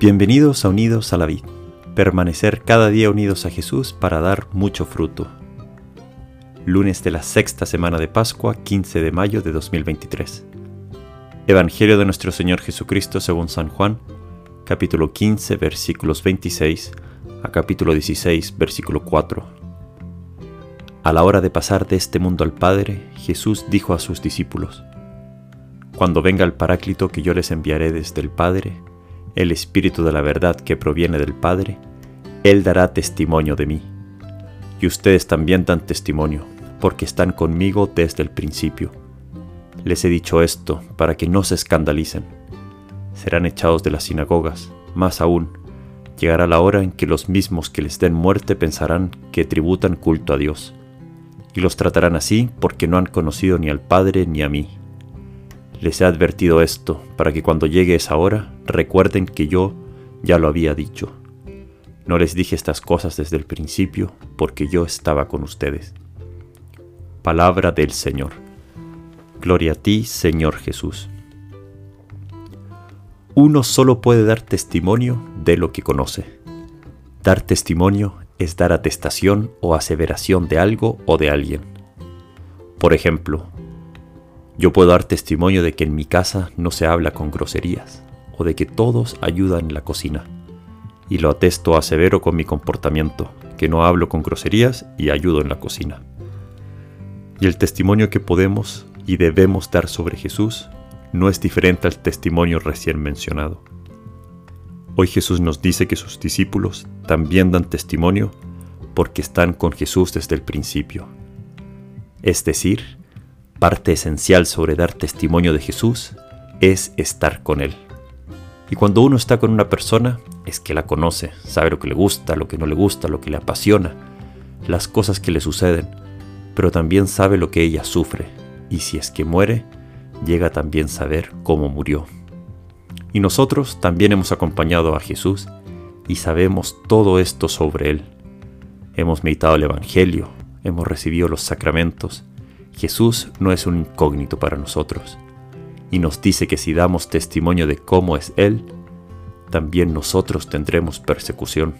Bienvenidos a Unidos a la Vid, permanecer cada día unidos a Jesús para dar mucho fruto. Lunes de la sexta semana de Pascua, 15 de mayo de 2023. Evangelio de nuestro Señor Jesucristo según San Juan, capítulo 15, versículos 26 a capítulo 16, versículo 4. A la hora de pasar de este mundo al Padre, Jesús dijo a sus discípulos, Cuando venga el Paráclito que yo les enviaré desde el Padre, el Espíritu de la verdad que proviene del Padre, Él dará testimonio de mí. Y ustedes también dan testimonio, porque están conmigo desde el principio. Les he dicho esto para que no se escandalicen. Serán echados de las sinagogas, más aún, llegará la hora en que los mismos que les den muerte pensarán que tributan culto a Dios, y los tratarán así porque no han conocido ni al Padre ni a mí. Les he advertido esto para que cuando llegue esa hora recuerden que yo ya lo había dicho. No les dije estas cosas desde el principio porque yo estaba con ustedes. Palabra del Señor. Gloria a ti, Señor Jesús. Uno solo puede dar testimonio de lo que conoce. Dar testimonio es dar atestación o aseveración de algo o de alguien. Por ejemplo, yo puedo dar testimonio de que en mi casa no se habla con groserías o de que todos ayudan en la cocina. Y lo atesto a severo con mi comportamiento, que no hablo con groserías y ayudo en la cocina. Y el testimonio que podemos y debemos dar sobre Jesús no es diferente al testimonio recién mencionado. Hoy Jesús nos dice que sus discípulos también dan testimonio porque están con Jesús desde el principio. Es decir, Parte esencial sobre dar testimonio de Jesús es estar con Él. Y cuando uno está con una persona, es que la conoce, sabe lo que le gusta, lo que no le gusta, lo que le apasiona, las cosas que le suceden, pero también sabe lo que ella sufre, y si es que muere, llega también saber cómo murió. Y nosotros también hemos acompañado a Jesús y sabemos todo esto sobre Él. Hemos meditado el Evangelio, hemos recibido los sacramentos, Jesús no es un incógnito para nosotros, y nos dice que si damos testimonio de cómo es Él, también nosotros tendremos persecución.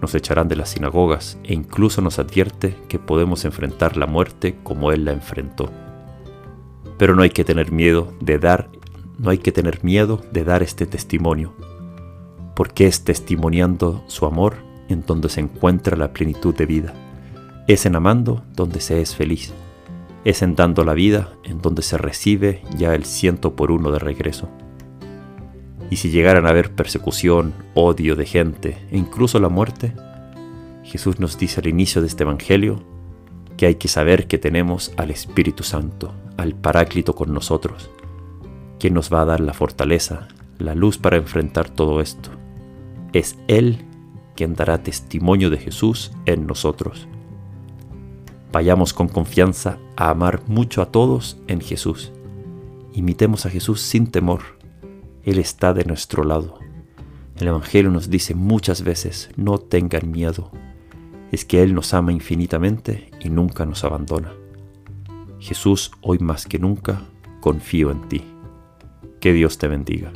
Nos echarán de las sinagogas e incluso nos advierte que podemos enfrentar la muerte como Él la enfrentó. Pero no hay que tener miedo de dar, no hay que tener miedo de dar este testimonio, porque es testimoniando su amor en donde se encuentra la plenitud de vida. Es en amando donde se es feliz es en dando la vida en donde se recibe ya el ciento por uno de regreso. Y si llegaran a haber persecución, odio de gente e incluso la muerte, Jesús nos dice al inicio de este Evangelio que hay que saber que tenemos al Espíritu Santo, al Paráclito con nosotros, quien nos va a dar la fortaleza, la luz para enfrentar todo esto. Es Él quien dará testimonio de Jesús en nosotros. Vayamos con confianza a amar mucho a todos en Jesús. Imitemos a Jesús sin temor. Él está de nuestro lado. El Evangelio nos dice muchas veces, no tengan miedo. Es que Él nos ama infinitamente y nunca nos abandona. Jesús, hoy más que nunca, confío en ti. Que Dios te bendiga.